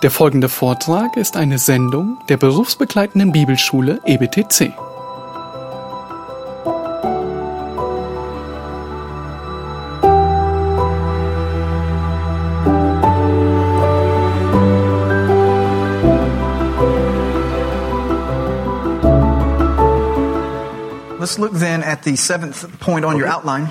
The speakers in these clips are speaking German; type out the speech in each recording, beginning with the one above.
Der folgende Vortrag ist eine Sendung der berufsbegleitenden Bibelschule EBTC. Let's look then at the seventh point on your outline.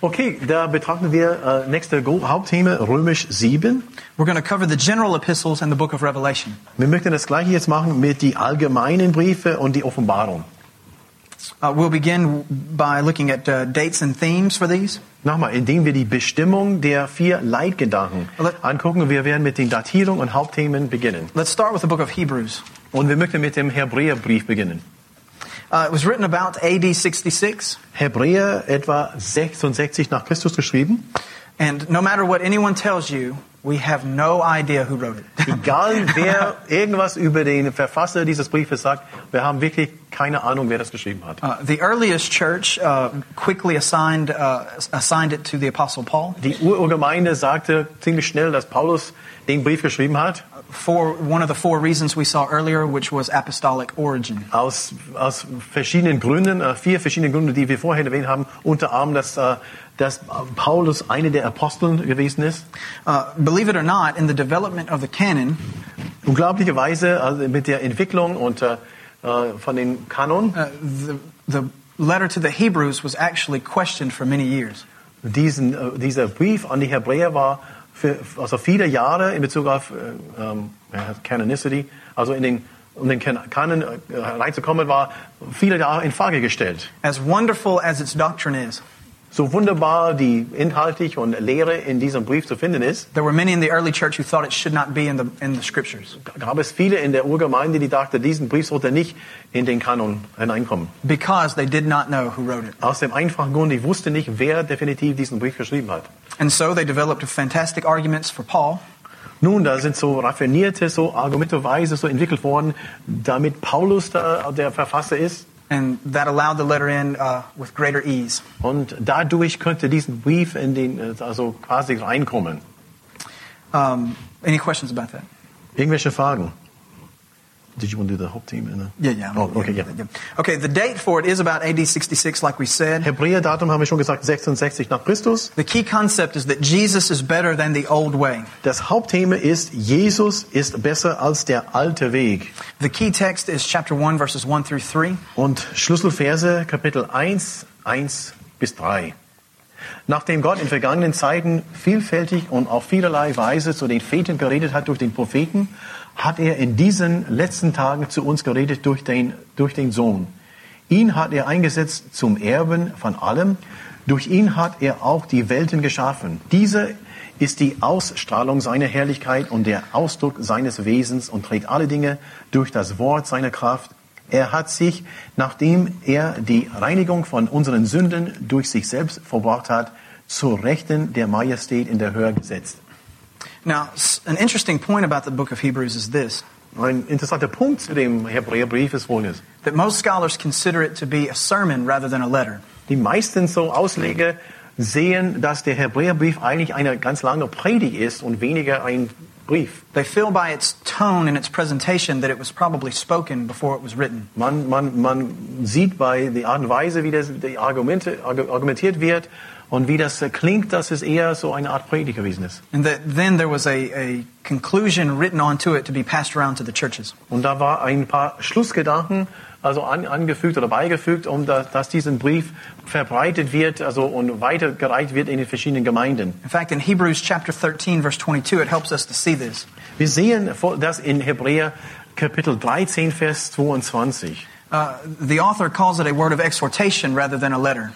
Okay, da betrachten wir äh, nächste Hauptthema Römisch 7. We're going to cover the general epistles and the book of Revelation. Wir möchten das gleiche jetzt machen mit die allgemeinen Briefe und die Offenbarung. Uh, we'll begin by looking at uh, dates and themes for these. Nochmal, indem wir die Bestimmung der vier Leitgedanken angucken. Wir werden mit den Datierungen und Hauptthemen beginnen. Let's start with the book of Hebrews. Und wir möchten mit dem Hebräerbrief beginnen. Uh, it was written about AD 66, Hebräer etwa 66 nach Christus geschrieben. and no matter what anyone tells you, we have no idea who wrote it. Egal wer irgendwas über den Verfasser dieses Briefes sagt, wir haben wirklich keine Ahnung, wer das geschrieben hat. Uh, the earliest church uh, quickly assigned, uh, assigned it to the Apostle Paul Die Urgemeinde sagte ziemlich schnell, dass Paulus den Brief geschrieben hat. For one of the four reasons we saw earlier, which was apostolic origin. Aus, aus verschiedenen Gründen, äh, vier verschiedene Gründe, die wir vorher erwähnt haben. Unter anderem, dass, äh, dass Paulus einer der Aposteln gewesen ist. Uh, believe it or not, in the development of the canon, Unglaublicherweise also mit der Entwicklung und, äh, von den Kanon, uh, the, the letter to the Hebrews was actually questioned for many years. diesen, dieser Brief an die Hebräer war für also viele Jahre in Bezug auf äh, ähm, Canonicity, also in den um den Kan- Kanon äh, reinzukommen, war viele Jahre in Frage gestellt. As wonderful as its doctrine is, So wunderbar die inhaltlich und Lehre in diesem Brief zu finden ist, there were many in the early church who thought it should not be in the, in the scriptures gab es viele in der Urgemeinde, die dachten, diesen Brief sollte nicht in den Kanon hineinkommen. because they did not know who wrote it. Aus dem einfachen Grund, ich wusste nicht, wer definitiv diesen Brief geschrieben hat. And so they developed fantastic arguments for Paul Nun, da sind so raffinierte, so Argumenteweise so entwickelt worden, damit Paulus da der Verfasser ist. And that allowed the letter in uh, with greater ease. Und dadurch könnte diesen Brief in den, äh, also quasi reinkommen. Um, any questions about that? Irgendwelche Fragen? Did you want to do the Hauptthema? ne? Yeah, yeah. Oh, okay, yeah. Okay, the date for it is about AD 66, like we said. Hebräerdatum haben wir schon gesagt, 66 nach Christus. The key concept is that Jesus is better than the old way. Das Hauptthema ist, Jesus ist besser als der alte Weg. The key text is chapter 1, verses 1 through 3. Und Schlüsselverse Kapitel 1, 1 bis 3. Nachdem Gott in vergangenen Zeiten vielfältig und auf vielerlei Weise zu den Vätern geredet hat durch den Propheten, hat er in diesen letzten Tagen zu uns geredet durch den, durch den Sohn. Ihn hat er eingesetzt zum Erben von allem. Durch ihn hat er auch die Welten geschaffen. Diese ist die Ausstrahlung seiner Herrlichkeit und der Ausdruck seines Wesens und trägt alle Dinge durch das Wort seiner Kraft. Er hat sich, nachdem er die Reinigung von unseren Sünden durch sich selbst verbracht hat, zur Rechten der Majestät in der Höhe gesetzt. Now, an interesting point about the book of Hebrews is this Ein interessanter Punkt zu dem Hebräerbrief ist folgendes. that most scholars consider it to be a sermon rather than a letter. Die meisten so Ausleger sehen, dass der Hebräerbrief eigentlich eine ganz lange Predigt ist und weniger ein Brief. They feel by its tone and its presentation that it was probably spoken before it was written. Man, man, man sieht bei der Art und Weise, wie das, die Argumente, argumentiert wird und wie das äh, klingt, dass es eher so eine Art Predigt gewesen ist. And that then there was a, a conclusion written onto it to be passed around to the churches. Und da war ein paar Schlussgedanken also an, angefügt oder beigefügt, um da, dass diesen Brief verbreitet wird also und weitergereicht wird in den verschiedenen Gemeinden. In fact, in Hebrews chapter 13, verse 22, it helps us to see this. Wir sehen das in Hebräer Kapitel 13, Vers 22. Uh, the author calls it a word of exhortation rather than a letter.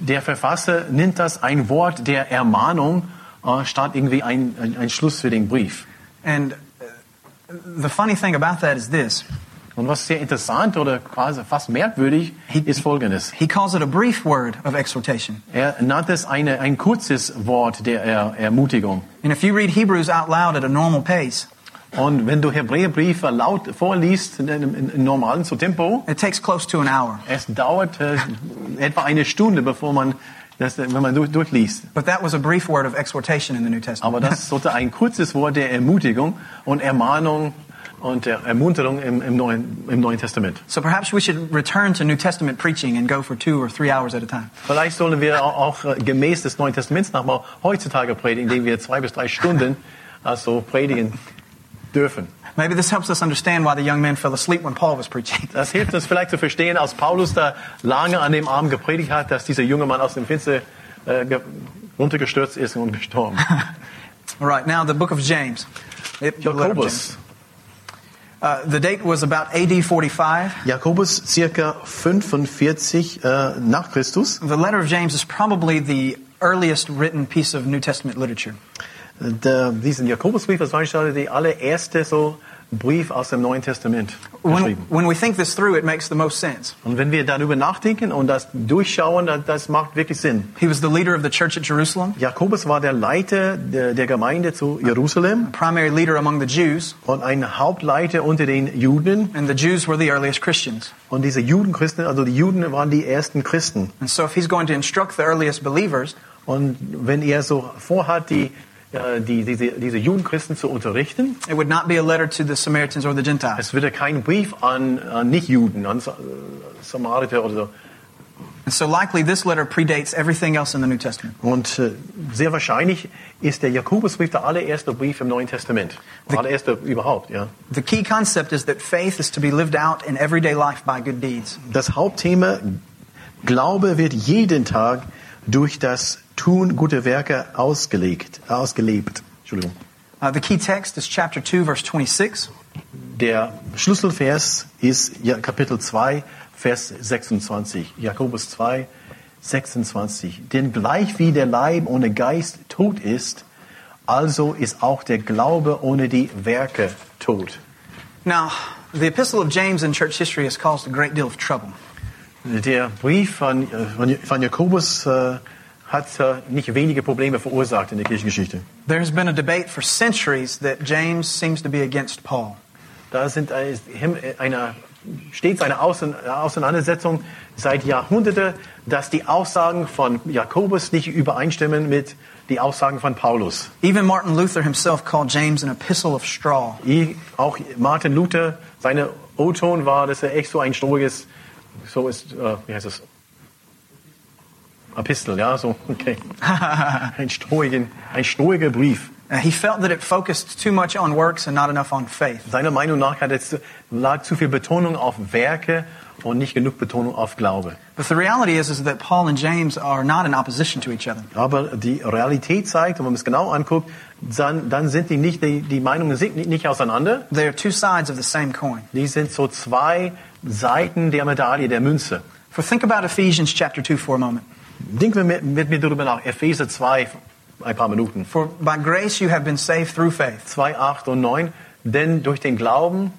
Der Verfasser nennt das ein Wort der Ermahnung äh, statt irgendwie ein, ein, ein Schluss für den Brief. And uh, the funny thing about that is this Und was sehr interessant oder quasi fast merkwürdig ist folgendes. he calls it a brief word of exhortation. Er nannt es eine, ein kurzes Wort der er Ermutigung. And if you read Hebrews out loud at a normal pace, Und wenn du Hebräerbriefe laut vorliest, in einem in, in normalen so Tempo, it takes close to an hour. es dauert äh, etwa eine Stunde, bevor man das, wenn man durch, durchliest. But that was a brief word of exhortation in the New Testament. Aber das sollte ein kurzes Wort der Ermutigung und Ermahnung und der Ermunterung im, im, Neuen, im Neuen Testament. so perhaps we should return to New Testament preaching and go for two or three hours at a time. Vielleicht sollen wir auch, auch äh, gemäß des Neuen Testaments nochmal heutzutage predigen, indem wir zwei bis drei Stunden also predigen dürfen. Maybe this helps us understand why the young man fell asleep when Paul was preaching. Das hilft uns vielleicht zu verstehen, als Paulus da lange an dem Abend gepredigt hat, dass dieser junge Mann aus dem Finster äh, ge- runtergestürzt ist und gestorben. All right, now the book of James. Jakobus. Uh, the date was about AD 45. Jakobus circa 45 äh, nach Christus. The letter of James is probably the earliest written piece of New Testament literature. Der, diesen Jakobusbrief, war schon der allererste so Brief aus dem Neuen Testament When, geschrieben. when we think this through, it makes the most sense. Und wenn wir darüber nachdenken und das durchschauen, das, das macht wirklich Sinn. He was the leader of the church at Jerusalem, Jakobus war der Leiter der, der Gemeinde zu Jerusalem primary leader among the Jews, und ein Hauptleiter unter den Juden. and the Jews were the earliest Christians. Und diese Judenchristen, also die Juden waren die ersten Christen. And so, if he's going to instruct the earliest believers, Und wenn er so vorhat, die, äh, die, diese, diese Judenchristen zu unterrichten, it would not be a letter to the Samaritans or the Gentiles. es wird kein Brief an, an Nicht-Juden, an äh, Samariter oder so. And so, likely, this letter predates everything else in the New Testament. Und äh, sehr wahrscheinlich ist der Jakobusbrief der allererste Brief im Neuen Testament. Der allererste überhaupt, ja. The key concept is that faith is to be lived out in everyday life by good deeds. Das Hauptthema Glaube wird jeden Tag durch das Tun guter Werke ausgelegt, ausgelebt. Entschuldigung. Uh, the key text is chapter 2, verse 26. Der Schlüsselvers ist Kapitel 2, Vers 26. Jakobus 2, 26. Denn gleich wie der Leib ohne Geist tot ist, also ist auch der Glaube ohne die Werke tot. Now, the epistle of James in church history has caused a great deal of trouble. Der Brief von, äh, von, Jakobus äh, hat äh, nicht wenige Probleme verursacht in der Kirchengeschichte. There has been a debate for centuries that James seems to be against Paul. Da sind eine, stets eine Auseinandersetzung seit Jahrhunderten, dass die Aussagen von Jakobus nicht übereinstimmen mit den Aussagen von Paulus. Even Martin Luther himself called James an epistle of straw. Auch Martin Luther, seine O-Ton war, dass er echt so ein strohiges, so ist, äh, wie heißt das? Epistel, ja, so, okay. ein strohigen, ein strohiger Brief. Uh, he felt that it focused too much on works and not enough on faith. Seiner Meinung nach hat es, lag zu viel Betonung auf Werke und nicht genug Betonung auf Glaube. But the reality is, is that Paul and James are not in opposition to each other. Aber die Realität zeigt, wenn man es genau anguckt, dann, dann sind die nicht, die, die Meinungen sind nicht, nicht auseinander. They are two sides of the same coin. Die sind so zwei Seiten der Medaille, der Münze. For think about Ephesians chapter 2 for a moment. Denken wir mit, mit mir darüber nach. Epheser 2, ein paar Minuten. For by grace you have been saved through faith. 2, 8 und 9. Denn durch den Glauben,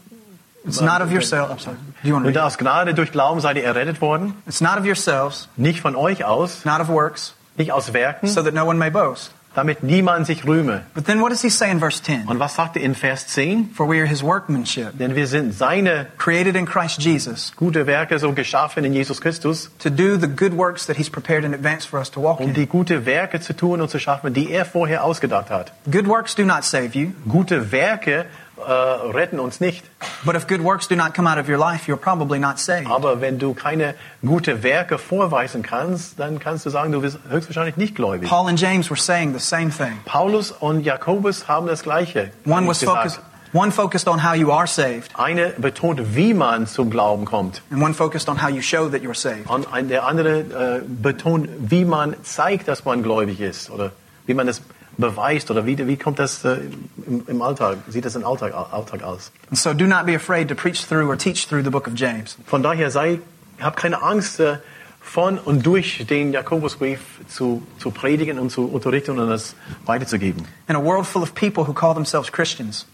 It's not of yourself. I'm sorry. Do you want to und aus Gnade durch Glauben seid ihr errettet worden. It's not of yourselves, Nicht von euch aus, not of works, nicht aus Werken, so that no one may boast. Damit niemand sich rühme. But then what does he say in verse 10? Und was sagt er in Vers 10? For we are his workmanship, Denn wir sind seine created in Christ Jesus, gute Werke so geschaffen in Jesus Christus, to do the good works that he's prepared in advance for us to walk um in. die gute Werke zu tun und zu schaffen, die er vorher ausgedacht hat. Good works do not save you, Gute Werke äh, retten uns nicht. but if good works do not come out of your life, you're probably not saved. Aber wenn du keine gute Werke vorweisen kannst, dann kannst du sagen, du bist höchstwahrscheinlich nicht gläubig. Paul and James were saying the same thing. Paulus und Jakobus haben das Gleiche One was focused, one focused on how you are saved, Eine betont, wie man zum Glauben kommt. and one focused on how you show that you're saved. Und der andere äh, betont, wie man zeigt, dass man gläubig ist. Oder wie man es beweist. Oder wie, wie kommt das äh, im, im Alltag? Sieht das im Alltag, Alltag aus? And so do not be afraid to preach through or teach through the book of James. Von daher sei, hab keine Angst, äh, von und durch den Jakobusbrief zu, zu predigen und zu unterrichten und das weiterzugeben. In a world full of people who call themselves Christians,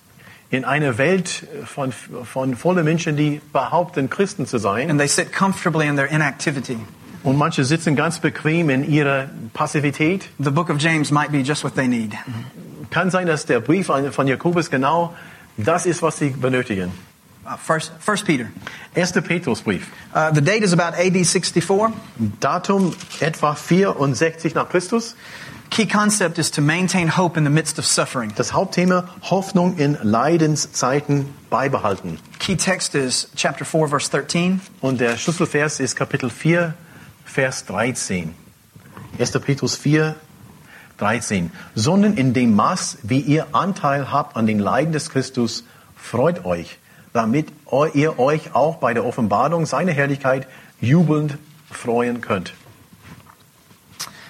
In einer Welt von, von voller Menschen, die behaupten, Christen zu sein, and they sit comfortably in their inactivity, und manche sitzen ganz bequem in ihrer Passivität, the book of James might be just what they need. kann sein, dass der Brief von Jakobus genau das ist, was sie benötigen. Uh, first, first Peter. 1. Petrusbrief. Uh, the date is about AD 64. Datum etwa 64 nach Christus. Key concept is to maintain hope in the midst of suffering. Das Hauptthema Hoffnung in Leidenszeiten beibehalten. Key text is chapter 4, verse 13. Und der Schlüsselvers ist Kapitel 4, Vers 13. 1. Petrus 4, 13. Sondern in dem Maß, wie ihr Anteil habt an den Leiden des Christus, freut euch, damit ihr euch auch bei der Offenbarung seiner Herrlichkeit jubelnd freuen könnt.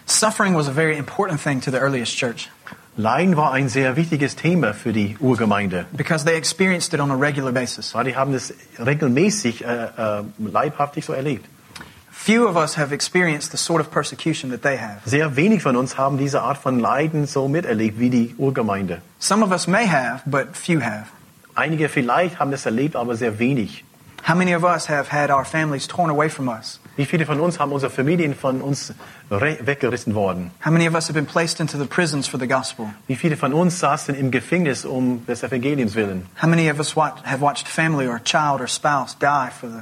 Suffering was a very important thing to the earliest church Leiden war ein sehr wichtiges Thema für die Urgemeinde, because they experienced it on a regular basis. weil die haben es regelmäßig äh, äh, leibhaftig so erlebt. Few of us have experienced the sort of persecution that they have. Sehr wenig von uns haben diese Art von Leiden so miterlebt wie die Urgemeinde. Some of us may have, but few have. Einige vielleicht haben es erlebt, aber sehr wenig. How many of us have had our families torn away from us? Wie viele von uns haben unsere Familien von uns weggerissen worden? How many of us have been placed into the prisons for the gospel? Wie viele von uns saßen im Gefängnis um des Evangeliums willen? How many of us have watched family or child or spouse die for the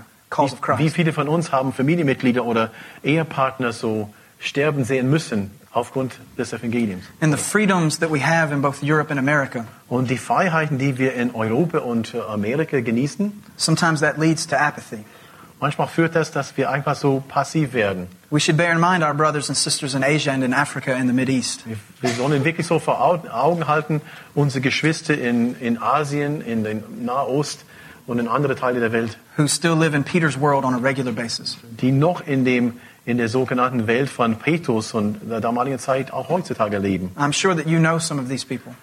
Wie, wie viele von uns haben Familienmitglieder oder Ehepartner so sterben sehen müssen aufgrund des Evangeliums? And the freedoms that we have in both Europe and America, Und die Freiheiten, die wir in Europa und äh, Amerika genießen, sometimes that leads to apathy. manchmal führt das, dass wir einfach so passiv werden. We should bear in mind our brothers and sisters in Asia and in Africa and the Mideast. Wir, wir sollen wirklich so vor Au- Augen halten, unsere Geschwister in, in Asien, in den Nahost und in andere Teile der Welt, who still live in Peter's world on a regular basis. die noch in, dem, in der sogenannten Welt von Petrus und der damaligen Zeit auch heutzutage leben. I'm sure that you know some of these people.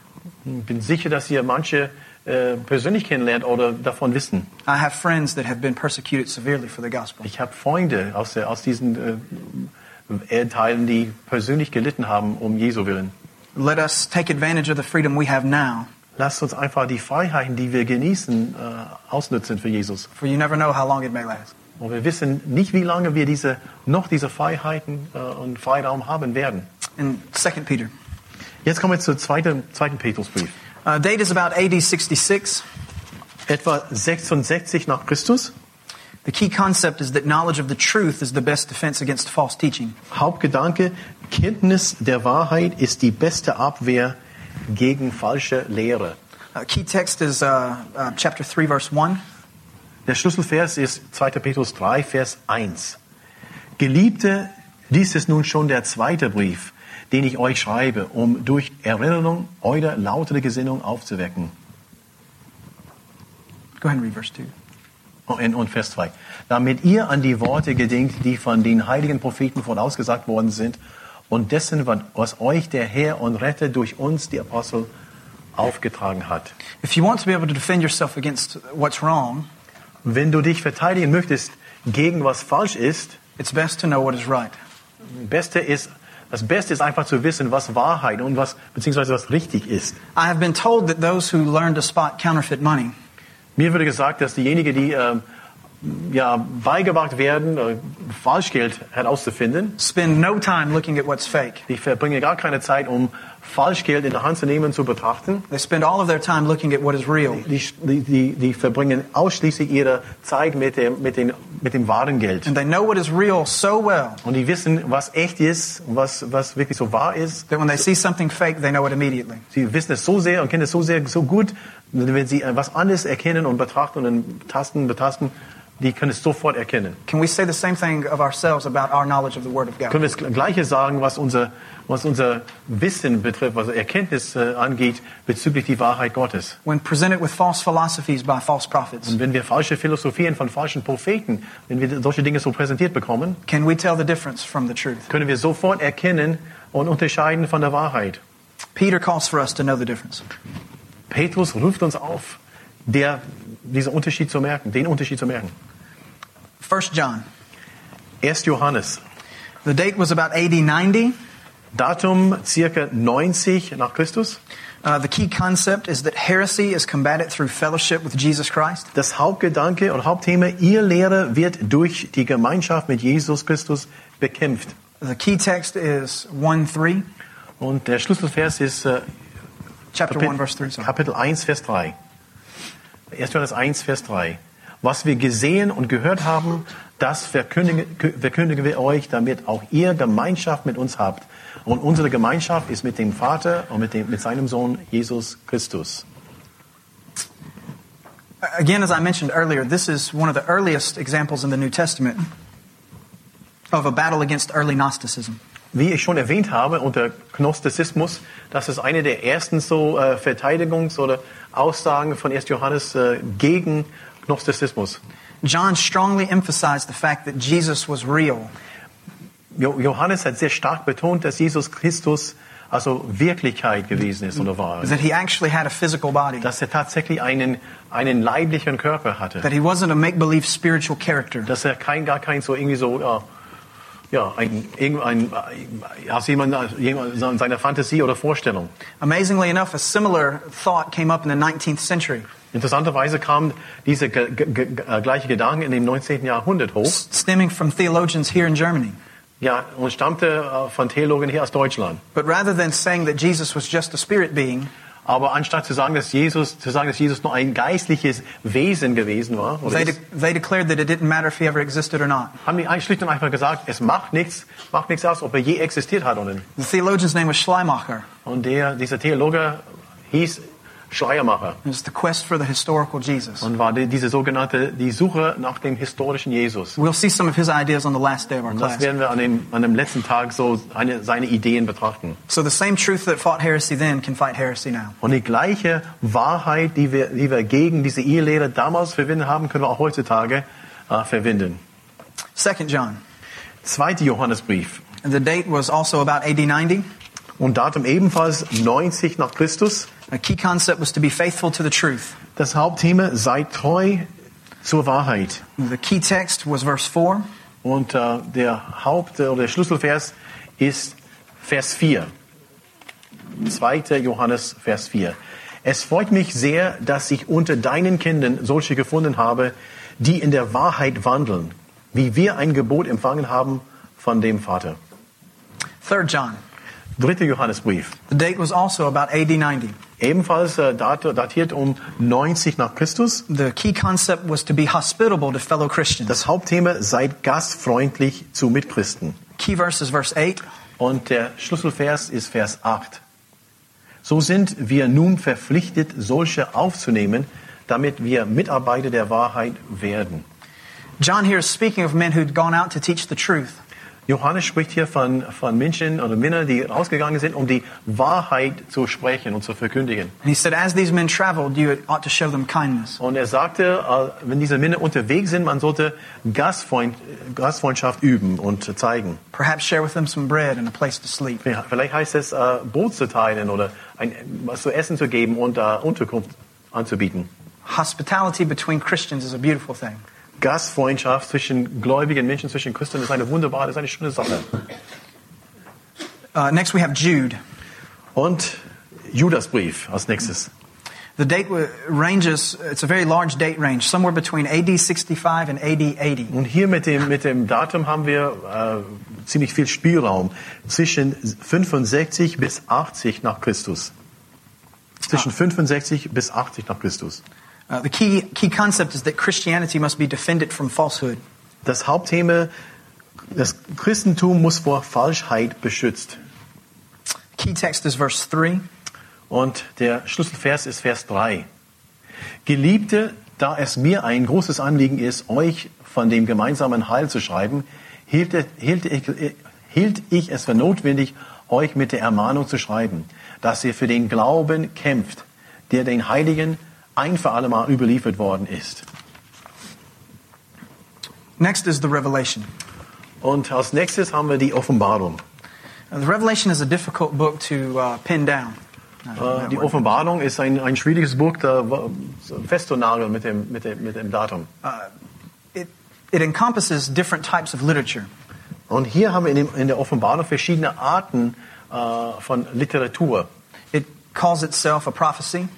Ich bin sicher, dass ihr manche äh, persönlich kennenlernt oder davon wissen. I have friends that have been persecuted severely for the gospel. Ich habe Freunde aus, der, aus diesen äh, Erdteilen, die persönlich gelitten haben um Jesu willen. Let us take advantage of the freedom we have now, Lasst uns einfach die Freiheiten, die wir genießen, äh, ausnutzen für Jesus. for you never know how long it may last. Und wir wissen nicht, wie lange wir diese, noch diese Freiheiten äh, und Freiraum haben werden. In 2 Peter. Jetzt kommen wir zum zweiten, zweiten Petrusbrief. Uh, date is about AD 66. Etwa 66 nach Christus. The key concept is that knowledge of the truth is the best defense against false teaching. Hauptgedanke, Kenntnis der Wahrheit ist die beste Abwehr gegen falsche Lehre. Uh, key text is uh, uh, chapter 3, verse 1. Der Schlüsselvers ist 2. Petrus 3, Vers 1. Geliebte, dies ist nun schon der zweite Brief, den ich euch schreibe, um durch Erinnerung eure lautere Gesinnung aufzuwecken. Go ahead and read verse 2. Oh, in- Und Vers 2. Damit ihr an die Worte gedenkt, die von den heiligen Propheten vorausgesagt worden sind und dessen, was euch der Herr und Retter durch uns, die Apostel, aufgetragen hat. If you want to be able to defend yourself against what's wrong, Wenn du dich verteidigen möchtest gegen was falsch ist, it's best to know what is right. Beste ist, das Beste ist einfach zu wissen, was Wahrheit und was, beziehungsweise was richtig ist. I have been told that those who learn to spot counterfeit money Mir wurde gesagt, dass diejenigen, die ähm, ja, beigebracht werden, äh, Falschgeld herauszufinden, spend no time looking at what's fake. die verbringen gar keine Zeit, um Falschgeld in der Hand zu nehmen zu betrachten. They spend all of their time looking at what is real. Die, die, die, die verbringen ausschließlich ihre Zeit mit dem, mit, dem, mit dem wahren Geld. And they know what is real so well Und die wissen, was echt ist, was, was wirklich so wahr ist. that when they see something fake, they know it immediately. Sie wissen es so sehr und kennen es so sehr, so gut, wenn sie was anderes erkennen und betrachten und tasten, betasten, die können es sofort erkennen. Can we say the same thing of ourselves about our knowledge of the Word of Können wir das Gleiche sagen, was unser, was unser Wissen betrifft, was Erkenntnis äh, angeht bezüglich die Wahrheit Gottes. When presented with false philosophies by false prophets, Und wenn wir falsche Philosophien von falschen Propheten, wenn wir solche Dinge so präsentiert bekommen, can we tell the difference from the truth? können wir sofort erkennen und unterscheiden von der Wahrheit. Peter calls for us to know the difference. Petrus ruft uns auf, der, diesen Unterschied zu merken, den Unterschied zu merken. 1 John. 1. Johannes. The date was about AD 90. Datum circa 90 nach Christus. Uh, the key concept is that heresy is combated through fellowship with Jesus Christ. Das Hauptgedanke und Hauptthema, ihr Lehre wird durch die Gemeinschaft mit Jesus Christus bekämpft. The key text is 1 3, Und der Schlüsselvers ist äh, chapter Kapit- 1, verse 3. Sorry. Kapitel 1, Vers 3. 1. Johannes 1, Vers 3. Was wir gesehen und gehört haben, das verkündigen, verkündigen wir euch, damit auch ihr Gemeinschaft mit uns habt. Und unsere Gemeinschaft ist mit dem Vater und mit, dem, mit seinem Sohn Jesus Christus. Again, as I mentioned earlier, this is one of the earliest examples in the New Testament of a battle against early Gnosticism. Wie ich schon erwähnt habe, unter Gnostizismus, das ist eine der ersten so äh, Verteidigungs- oder Aussagen von 1. Johannes äh, gegen Gnostizismus. John strongly emphasized the fact that Jesus was real. Johannes hat sehr stark betont, dass Jesus Christus also Wirklichkeit gewesen ist oder war. that he actually had a physical body, Dass er tatsächlich einen, einen leiblichen Körper hatte. that he wasn't a make believe spiritual character. Dass er kein, gar kein so irgendwie so, ja, ja ein, irgendein, aus jemand, jemand seiner Fantasie oder Vorstellung. Amazingly enough, a similar thought came up in the 19th century, Interessanterweise kam dieser äh, gleiche Gedanke in dem 19. Jahrhundert hoch. stemming from theologians here in Germany. Ja, und stammte äh, von Theologen hier aus Deutschland. But rather than saying that Jesus was just a spirit being, Aber anstatt zu sagen, dass Jesus, zu sagen, dass Jesus nur ein geistliches Wesen gewesen war, they, de- they declared that it didn't matter if he ever existed or not. haben die schlicht und einfach gesagt, es macht nichts, macht nichts aus, ob er je existiert hat oder nicht. The theologian's name was Schleimacher. Und der, dieser Theologe hieß Schleiermacher It was the quest for the historical Jesus. und war die, diese sogenannte, die Suche nach dem historischen Jesus. We'll see some of his ideas on the last day of our Und das class. werden wir an dem, an dem letzten Tag so eine, seine Ideen betrachten. So the same truth that fought heresy then can fight heresy now. Und die gleiche Wahrheit, die wir, die wir gegen diese Ehelehre damals verwendet haben, können wir auch heutzutage äh, verwenden. Second John. Zweiter Johannesbrief. And the date was also about AD 90. Und Datum ebenfalls 90 nach Christus. A key concept was to be faithful to the truth. Das Hauptthema, seid treu zur Wahrheit. The key text was verse 4. Und äh, der Haupt- oder der Schlüsselvers ist Vers 4. 2. Johannes, Vers 4. Es freut mich sehr, dass ich unter deinen Kindern solche gefunden habe, die in der Wahrheit wandeln, wie wir ein Gebot empfangen haben von dem Vater. Third John. 3. Johannesbrief. The date was also about AD 90. Ebenfalls äh, dat- datiert um 90 nach Christus. The key concept was to be hospitable to fellow Christians. Das Hauptthema, seid gastfreundlich zu Mitchristen. Key verse is verse 8. Und der Schlüsselvers ist Vers 8. So sind wir nun verpflichtet, solche aufzunehmen, damit wir Mitarbeiter der Wahrheit werden. John here is speaking of men who'd gone out to teach the truth. Johannes spricht hier von, von Menschen oder Männern, die rausgegangen sind, um die Wahrheit zu sprechen und zu verkündigen. And he said, as these men traveled, you ought to show them kindness. Und er sagte, äh, wenn diese Männer unterwegs sind, man sollte Gastfreund, Gastfreundschaft üben und zeigen. Perhaps share with them some bread and a place to sleep. Ja, Vielleicht heißt es, äh, Brot zu teilen oder ein, was zu essen zu geben und äh, Unterkunft anzubieten. Hospitality between Christians is a beautiful thing. Gastfreundschaft zwischen gläubigen Menschen, zwischen Christen ist eine wunderbare, ist eine schöne Sache. Uh, next we have Jude. Und Judasbrief als nächstes. The date ranges, it's a very large date range, somewhere between AD 65 and AD 80. Und hier mit dem, mit dem Datum haben wir äh, ziemlich viel Spielraum. Zwischen 65 bis 80 nach Christus. Zwischen 65 bis 80 nach Christus. Uh, the key, key concept is that Christianity must be defended from falsehood. Das Hauptthema, das Christentum muss vor Falschheit beschützt. Key text is verse 3. Und der Schlüsselvers ist Vers 3. Geliebte, da es mir ein großes Anliegen ist, euch von dem gemeinsamen Heil zu schreiben, hielt, hielt, ich, hielt ich es für notwendig, euch mit der Ermahnung zu schreiben, dass ihr für den Glauben kämpft, der den Heiligen ein für alle Mal überliefert worden ist. Next is the Revelation. Und als nächstes haben wir die Offenbarung. Uh, the Revelation is a difficult book to uh, pin down. Uh, Die. Offenbarung ist ein, ein schwieriges Buch, da festzunageln mit dem, mit, dem, mit dem Datum. it, it encompasses different types of literature. Und hier haben wir in, dem, in der Offenbarung verschiedene Arten äh, von Literatur. It calls itself a prophecy.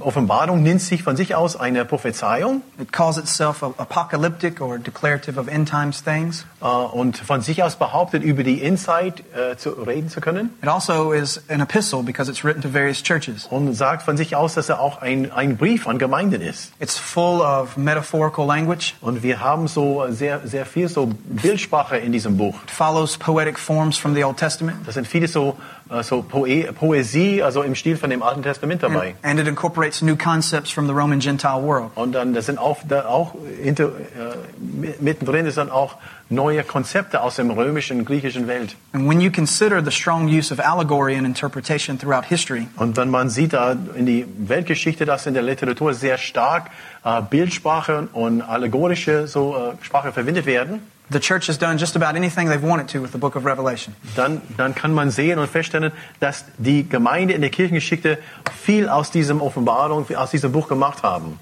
Offenbarung nennt sich von sich aus eine Prophezeiung It calls itself apocalyptic or declarative of end times things. äh, und von sich aus behauptet, über die Insight äh, zu reden zu können. It also is an epistle because it's written to various churches. Und sagt von sich aus, dass er auch ein, ein Brief an Gemeinden ist. It's full of metaphorical language. Und wir haben so sehr, sehr viel so Bildsprache in diesem Buch. It follows poetic forms from the Old Testament. Das sind viele so, so Poe Poesie, also im Stil von dem Alten Testament dabei. And it incorporates new concepts from the Roman Gentile world. Und dann, das sind auch, da auch hinter, äh, mittendrin ist dann auch neue Konzepte aus dem römischen, griechischen Welt. And when you consider the strong use of allegory and interpretation throughout history, Und wenn man sieht da in die Weltgeschichte, dass in der Literatur sehr stark äh, Bildsprache und allegorische so äh, Sprache verwendet werden, the church has done just about anything they've wanted to with the book of Revelation. dann, dann kann man sehen und feststellen, dass die Gemeinde in der Kirchengeschichte viel aus diesem Offenbarung, aus diesem Buch gemacht haben.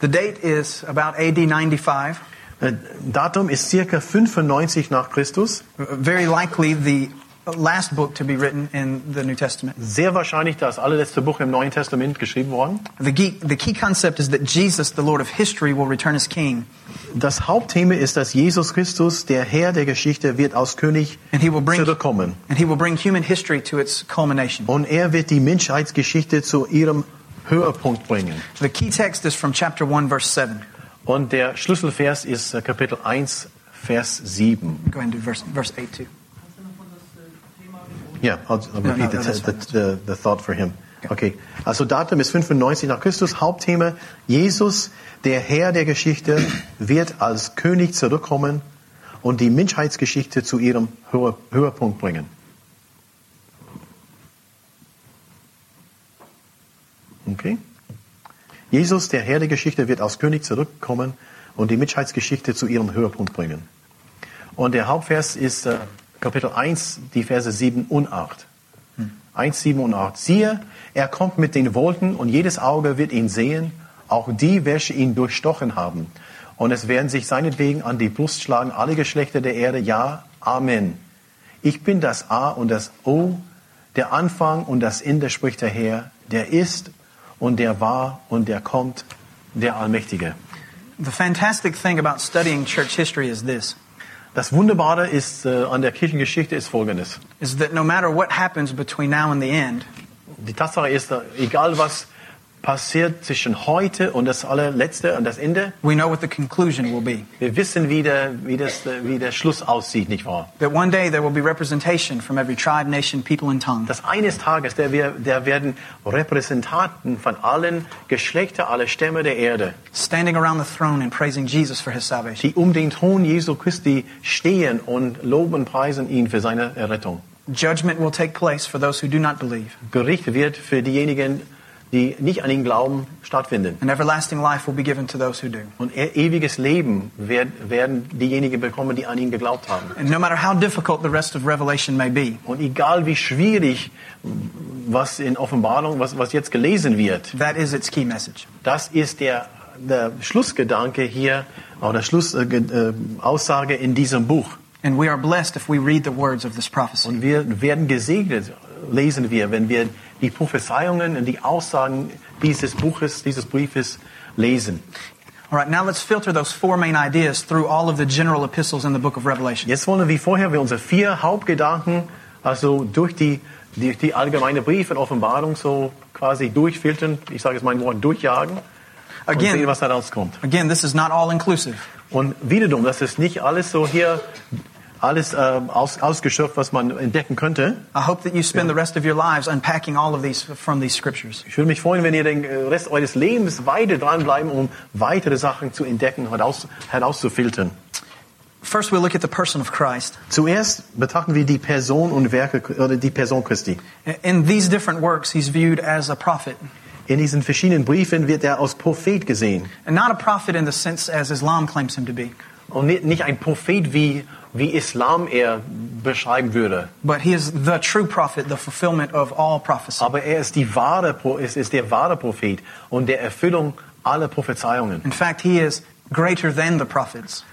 The date is about AD 95. Äh, Datum ist circa 95 nach Christus. Very likely the last book to be written in the New Testament. Sehr wahrscheinlich das allerletzte Buch im Neuen Testament geschrieben worden. The key, the key concept is that Jesus, the Lord of history, will return as king, Das Hauptthema ist, dass Jesus Christus, der Herr der Geschichte, wird als König and he will bring zurückkommen. and he will bring human history to its culmination. Und er wird die Menschheitsgeschichte zu ihrem Höhepunkt bringen. The key text is from chapter 1 verse 7. Und der Schlüsselvers ist äh, Kapitel 1, Vers 7. Go ahead and do verse, verse 8 too. Ja, I'll, I'll No, repeat no, the, the, the, the thought for him. Okay, also Datum ist 95 nach Christus. Hauptthema, Jesus, der Herr der Geschichte, wird als König zurückkommen und die Menschheitsgeschichte zu ihrem Höhe, Höhepunkt bringen. Okay? Jesus, der Herr der Geschichte, wird als König zurückkommen und die Menschheitsgeschichte zu ihrem Höhepunkt bringen. Und der Hauptvers ist äh, Kapitel 1, die Verse 7 und 8. 1, 7 und 8. Siehe, er kommt mit den Wolken und jedes Auge wird ihn sehen, auch die, welche ihn durchstochen haben. Und es werden sich seinetwegen an die Brust schlagen alle Geschlechter der Erde. Ja, Amen. Ich bin das A und das O, der Anfang und das Ende, spricht der Herr, der ist und der war und der kommt, der Allmächtige. The fantastic thing about studying church history is this Das Wunderbare ist äh, an der Kirchengeschichte ist Folgendes. is that no matter what happens between now and the end, Die Tatsache ist, äh, egal was passiert zwischen heute und das allerletzte und das Ende, we know what the conclusion will be. wir wissen, wie der, wie, das, wie der Schluss aussieht, nicht wahr? That one day there will be representation from every tribe, nation, people, and tongue. Dass eines Tages, der, der werden Repräsentanten von allen Geschlechtern, alle Stämme der Erde, standing around the throne and praising Jesus for his salvation. die um den Thron Jesu Christi stehen und loben und preisen ihn für seine Errettung. Judgment will take place for those who do not believe, Gericht wird für diejenigen, die nicht an ihn glauben, stattfinden. and everlasting life will be given to those who do. Und e- ewiges Leben werd- werden diejenigen bekommen, die an ihn geglaubt haben. And no matter how difficult the rest of Revelation may be, Und egal wie schwierig, was in Offenbarung, was, was jetzt gelesen wird, that is its key message. das ist der, der Schlussgedanke hier, oder Schlussaussage äh, Aussage in diesem Buch. And we are blessed if we read the words of this prophecy. Und wir werden gesegnet, lesen wir, wenn wir die Prophezeiungen und die Aussagen dieses Buches, dieses Briefes lesen. All right, now let's filter those four main ideas through all of the general epistles in the book of Revelation. Jetzt wollen wir wie vorher wir unsere vier Hauptgedanken also durch die, die, die allgemeine Brief und Offenbarung so quasi durchfiltern, ich sage jetzt mein Wort, durchjagen und Again- sehen, was da rauskommt. Again, this is not all inclusive. Und wiederum, das ist nicht alles so hier, alles äh, aus, ausgeschöpft, was man entdecken könnte. I hope that you spend the rest of your lives unpacking all of these from these scriptures. Ich würde mich freuen, wenn ihr den äh, Rest eures Lebens weiter dranbleiben, um weitere Sachen zu entdecken, heraus, herauszufiltern. First, we look at the person of Christ. Zuerst betrachten wir die Person und Werke oder die Person Christi. In these different works, he's viewed as a prophet. In diesen verschiedenen Briefen wird er als Prophet gesehen. And not a prophet in the sense as Islam claims him to be, Und nicht, ein Prophet, wie, wie Islam er beschreiben würde. but he is the true prophet, the fulfillment of all prophecy. Aber er ist, die wahre, es ist der wahre Prophet und der Erfüllung aller Prophezeiungen. In fact, he is greater than the prophets.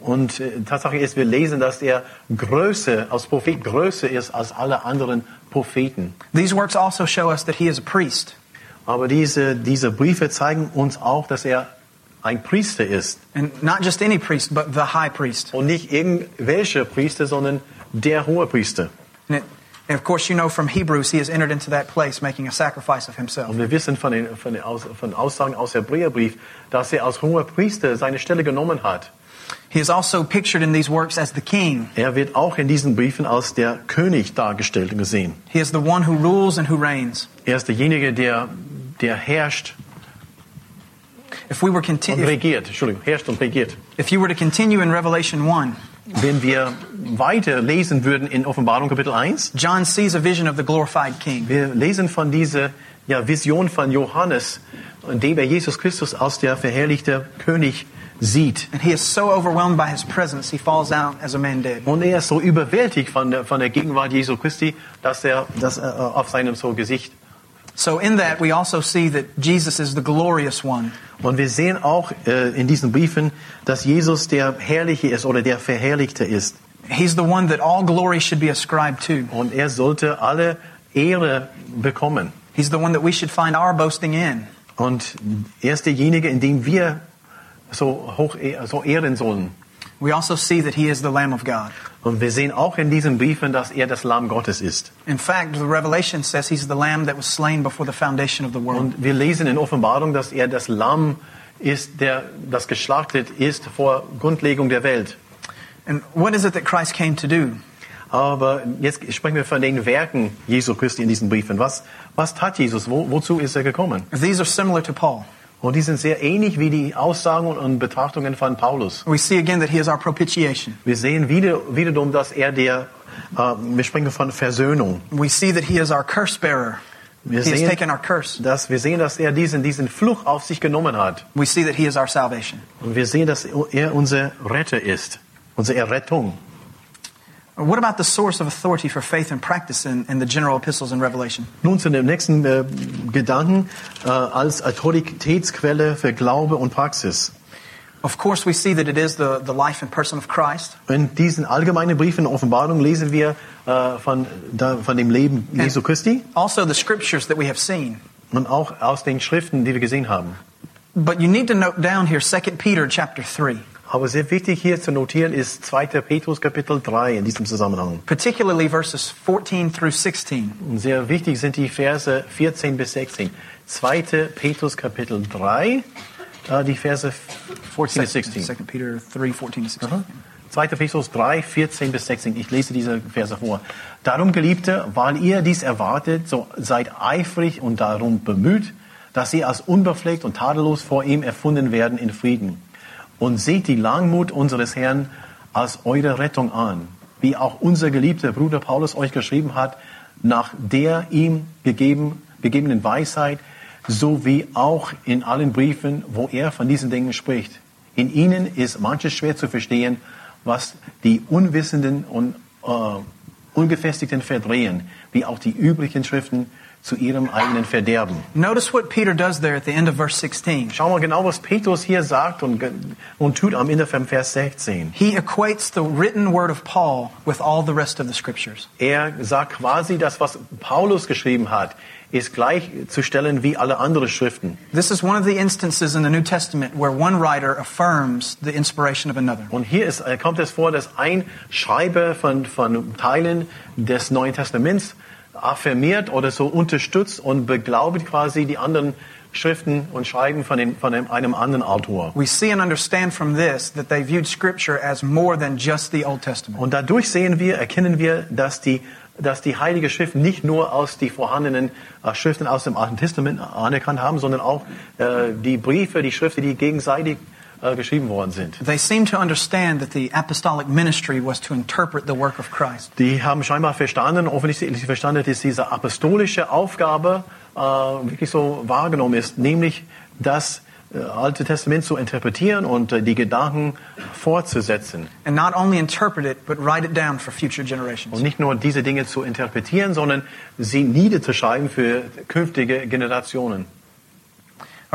Und äh, Tatsache ist, wir lesen, dass er größer, als Prophet größer ist als alle anderen Propheten. These works also show us that he is a priest. Aber diese, diese Briefe zeigen uns auch, dass er ein Priester ist. And not just any priest, but the high priest. Und nicht irgendwelche Priester, sondern der hohe Priester. And, it, and of course, you know from Hebrews, he has entered into that place making a sacrifice of himself. Und wir wissen von den, von den Aus, von Aussagen aus Hebräerbrief, dass er als hoher Priester seine Stelle genommen hat. He is also pictured in these works as the king. Er wird auch in diesen Briefen als der König dargestellt und gesehen. He is the one who rules and who reigns. Er ist derjenige, der, der herrscht If we were und regiert. Entschuldigung, herrscht und regiert. if you were to continue in Revelation 1, Wenn wir weiter lesen würden in Offenbarung Kapitel 1, John sees a vision of the glorified king. wir lesen von dieser ja, Vision von Johannes, in dem er Jesus Christus als der verherrlichte König sieht. And he is so overwhelmed by his presence, he falls out as a man dead. Und er ist so überwältigt von der, von der Gegenwart Jesu Christi, dass er das äh, auf seinem so Gesicht. So in that, we also see that Jesus is the glorious one. Und wir sehen auch äh, in diesen Briefen, dass Jesus der Herrliche ist oder der Verherrlichte ist. He's the one that all glory should be ascribed to. Und er sollte alle Ehre bekommen. He's the one that we should find our boasting in. Und er ist derjenige, in dem wir so hoch so ehren sollen. We also see that he is the Lamb of God. Und wir sehen auch in diesen Briefen, dass er das Lamm Gottes ist. In fact, the Revelation says he's the Lamb that was slain before the foundation of the world. Und wir lesen in Offenbarung, dass er das Lamm ist, der das geschlachtet ist vor Grundlegung der Welt. And what is it that Christ came to do? Aber jetzt sprechen wir von den Werken Jesu Christi in diesen Briefen. Was, was tat Jesus? Wo, wozu ist er gekommen? These are similar to Paul. Und die sind sehr ähnlich wie die Aussagen und Betrachtungen von Paulus. We see again that he is our propitiation. Wir sehen wieder, wiederum, dass er der, äh, wir sprechen von Versöhnung. We see that he is our curse bearer. Wir He has sehen, taken our curse. dass, wir sehen, dass er diesen, diesen Fluch auf sich genommen hat. We see that he is our salvation. Und wir sehen, dass er unser Retter ist, unsere Errettung. What about the source of authority for faith and practice in, in the general epistles in Revelation? Nun zu dem nächsten äh, Gedanken äh, als Autoritätsquelle für Glaube und Praxis. Of course, we see that it is the, the life and person of Christ. In diesen allgemeinen Briefen Offenbarung lesen wir äh, von, da, von dem Leben Jesu Christi Also, the scriptures that we have seen. und auch aus den Schriften, die wir gesehen haben. But you need to note down here 2 Peter chapter 3, Aber sehr wichtig hier zu notieren ist 2. Petrus Kapitel 3 in diesem Zusammenhang. particularly verses 14 through 16. Und sehr wichtig sind die Verse 14 bis 16. 2. Petrus Kapitel 3, äh, die Verse 14 bis 16. 2 Peter 3, 14 to 16. 2. Petrus 3, 14 bis 16. Ich lese diese Verse vor. Darum, Geliebte, weil ihr dies erwartet, so seid eifrig und darum bemüht, dass ihr als unbefleckt und tadellos vor ihm erfunden werden in Frieden. Und seht die Langmut unseres Herrn als eure Rettung an, wie auch unser geliebter Bruder Paulus euch geschrieben hat, nach der ihm gegeben, gegebenen Weisheit, so wie auch in allen Briefen, wo er von diesen Dingen spricht. In ihnen ist manches schwer zu verstehen, was die Unwissenden und äh, Ungefestigten verdrehen, wie auch die übrigen Schriften zu ihrem eigenen Verderben. Notice what Peter does there at the end of verse 16. Schau mal genau, was Petrus hier sagt und, und tut am Ende vom Vers 16. He equates the written word of Paul with all the rest of the scriptures. Er sagt quasi, das, was Paulus geschrieben hat, ist gleichzustellen wie alle anderen Schriften. This is one of the instances in the New Testament where one writer affirms the inspiration of another. Und hier ist, äh, kommt es vor, dass ein Schreiber von, von Teilen des Neuen Testaments affirmiert oder so unterstützt und beglaubigt quasi die anderen Schriften und Schreiben von, den, von einem, einem anderen Autor. We see and understand from this that they viewed Scripture as more than just the Old Testament. Und dadurch sehen wir, erkennen wir, dass die, dass die Heilige Schrift nicht nur aus die vorhandenen äh, Schriften aus dem Alten Testament anerkannt haben, sondern auch äh, die Briefe, die Schriften, die gegenseitig äh, geschrieben worden sind. They seem to understand that the apostolic ministry was to interpret the work of Christ. Die haben scheinbar verstanden, offensichtlich verstanden, dass diese apostolische Aufgabe äh, wirklich so wahrgenommen ist, nämlich das äh, Alte Testament zu interpretieren und äh, die Gedanken fortzusetzen. And not only interpret it, but write it down for future generations. Und nicht nur diese Dinge zu interpretieren, sondern sie niederzuschreiben für künftige Generationen.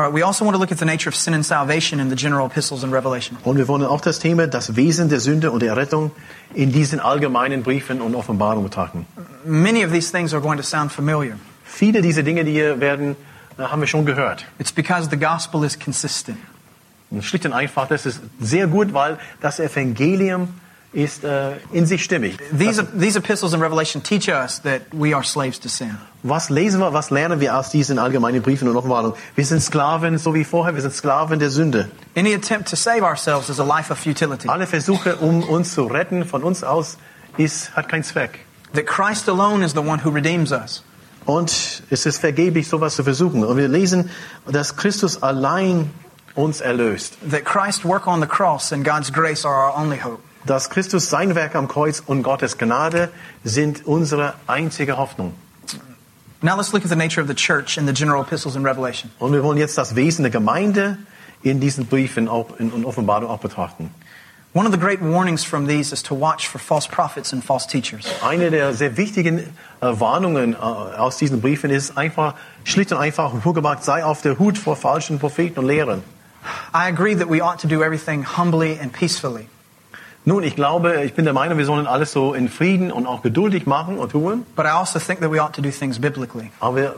All right, we also want to look at the nature of sin and salvation in the general epistles in Revelation. Und wir wollen auch das Thema, das Wesen der Sünde und der Rettung in diesen allgemeinen Briefen und Offenbarungen betrachten. Many of these things are going to sound familiar. Viele dieser Dinge, die hier werden, äh, haben wir schon gehört. It's because the gospel is consistent. Und schlicht und einfach, das ist sehr gut, weil das Evangelium ist äh, in sich stimmig. These, these epistles in Revelation teach us that we are slaves to sin. Was lesen wir, was lernen wir aus diesen allgemeinen Briefen und Offenbarungen? Wir sind Sklaven, so wie vorher, wir sind Sklaven der Sünde. Any attempt to save ourselves is a life of futility. Alle Versuche, um uns zu retten von uns aus, ist, hat keinen Zweck. That Christ alone is the one who redeems us. Und es ist vergeblich, sowas zu versuchen. Und wir lesen, dass Christus allein uns erlöst. That Christ's work on the cross and God's grace are our only hope. Dass Christus sein Werk am Kreuz und Gottes Gnade sind unsere einzige Hoffnung. Now let's look at the nature of the church in the general epistles in Revelation. Und wir wollen jetzt das Wesen der Gemeinde in diesen Briefen auch in, in Offenbarung auch betrachten. One of the great warnings from these is to watch for false prophets and false teachers. Eine der sehr wichtigen äh, Warnungen äh, aus diesen Briefen ist einfach, schlicht und einfach vorgebracht, sei auf der Hut vor falschen Propheten und Lehrern. I agree that we ought to do everything humbly and peacefully. Nun, ich glaube, ich bin der Meinung, wir sollen alles so in Frieden und auch geduldig machen und tun. But I also think that we ought to do things biblically. Aber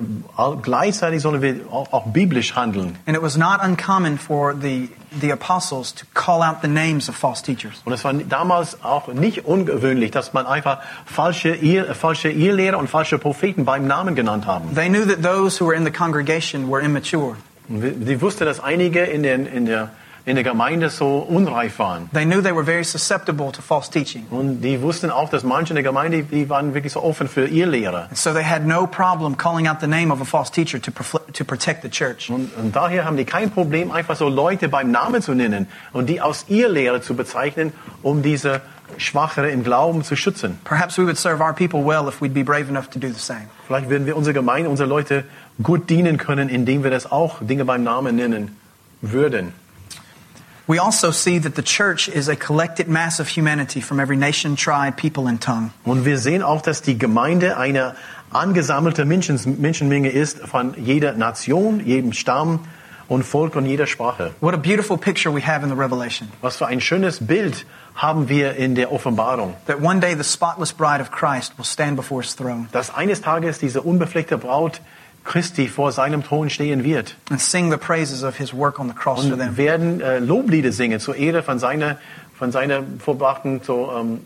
gleichzeitig sollen wir auch, auch biblisch handeln. And it was not uncommon for the, the apostles to call out the names of false teachers. Und es war damals auch nicht ungewöhnlich, dass man einfach falsche, äh, falsche Ehelehrer und falsche Propheten beim Namen genannt haben. They knew that those who were in the congregation were immature. Sie wussten, dass einige in, den, in, der, in der Gemeinde so unreif waren. They knew they were very susceptible to false teaching. Und die wussten auch, dass manche in der Gemeinde, die waren wirklich so offen für Ehelehrer. And so they had no problem calling out the name of a false teacher to, to protect the church. Und, und daher haben die kein Problem, einfach so Leute beim Namen zu nennen und die aus Ehelehre zu bezeichnen, um diese Schwachere im Glauben zu schützen. Perhaps we would serve our people well if we'd be brave enough to do the same. Vielleicht würden wir unsere Gemeinde, unsere Leute gut dienen können, indem wir das auch Dinge beim Namen nennen würden. We also see that the church is a collected mass of humanity from every nation, tribe, people, and tongue. Und wir sehen auch, dass die Gemeinde eine angesammelte Menschen, Menschenmenge ist von jeder Nation, jedem Stamm und Volk und jeder Sprache. What a beautiful picture we have in the Revelation. Was für ein schönes Bild haben wir in der Offenbarung. That one day the spotless bride of Christ will stand before his throne Dass eines Tages diese unbefleckte Braut Christi vor seinem Thron stehen wird and sing the praises of his work on the cross for und them. werden äh, Loblieder singen zur Ehre von seiner, von seiner vorbrachten so, ähm,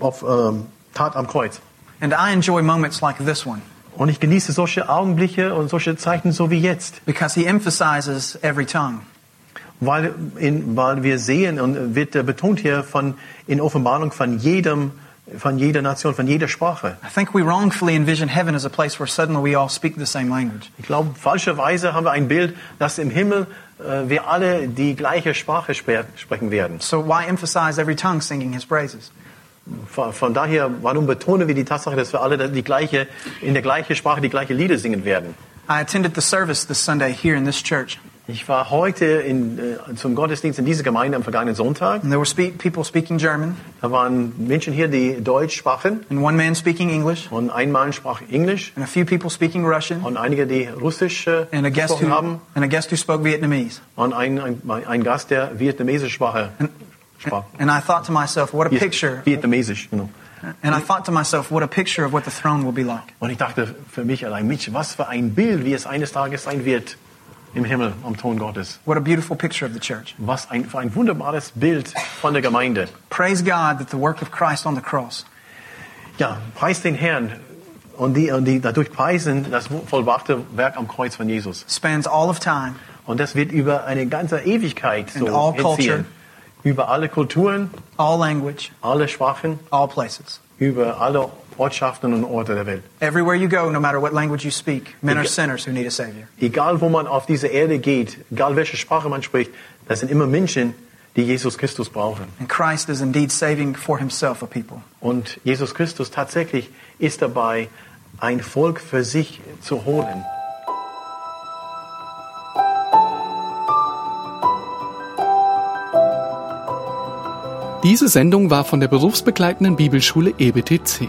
auf, ähm, Tat am Kreuz. And I enjoy moments like this one Und ich genieße solche Augenblicke und solche Zeiten so wie jetzt, because he emphasizes every tongue. weil, in, weil wir sehen und wird betont hier von, in Offenbarung von jedem, von jeder Nation, von jeder Sprache. I think we wrongfully envision heaven as a place where suddenly we all speak the same language. Ich glaube, falscherweise haben wir ein Bild, dass im Himmel äh, wir alle die gleiche Sprache sprechen werden. So why emphasize every tongue singing his praises? Von, von daher, warum betonen wir die Tatsache, dass wir alle die gleiche, in der gleichen Sprache die gleiche Lieder singen werden? I attended the service this Sunday here in this church, Ich war heute in, äh, zum Gottesdienst in dieser Gemeinde am vergangenen Sonntag. and there were spe- people speaking German Da waren Menschen hier, die Deutsch sprachen and one man speaking English und ein Mann sprach Englisch and a few people speaking Russian und einige, die Russisch äh, and a guest gesprochen who haben and a guest who spoke Vietnamese. und ein, ein, ein Gast, der vietnamesisch sprach. sprach. And I thought to myself, what a picture. Vietnamesisch, genau. And I thought to myself, what a picture of what the throne will be like. Und ich dachte für mich allein, Mensch, was für ein Bild, wie es eines Tages sein wird im Himmel am Thron Gottes. What a beautiful picture of the church. Was ein, für ein wunderbares Bild von der Gemeinde. Praise God that the work of Christ on the cross Ja, preis den Herrn und die, und die dadurch preisen das vollbrachte Werk am Kreuz von Jesus. spans all of time, Und das wird über eine ganze Ewigkeit so all culture. Über alle Kulturen, all language, alle Sprachen, all places. über alle Ortschaften und Orte der Welt. Everywhere you go, no matter what language you speak, men are sinners who need a Savior. Egal wo man auf dieser Erde geht, egal welche Sprache man spricht, das sind immer Menschen, die Jesus Christus brauchen. And Christ is indeed saving for himself a people. Und Jesus Christus tatsächlich ist dabei, ein Volk für sich zu holen. Diese Sendung war von der berufsbegleitenden Bibelschule EBTC.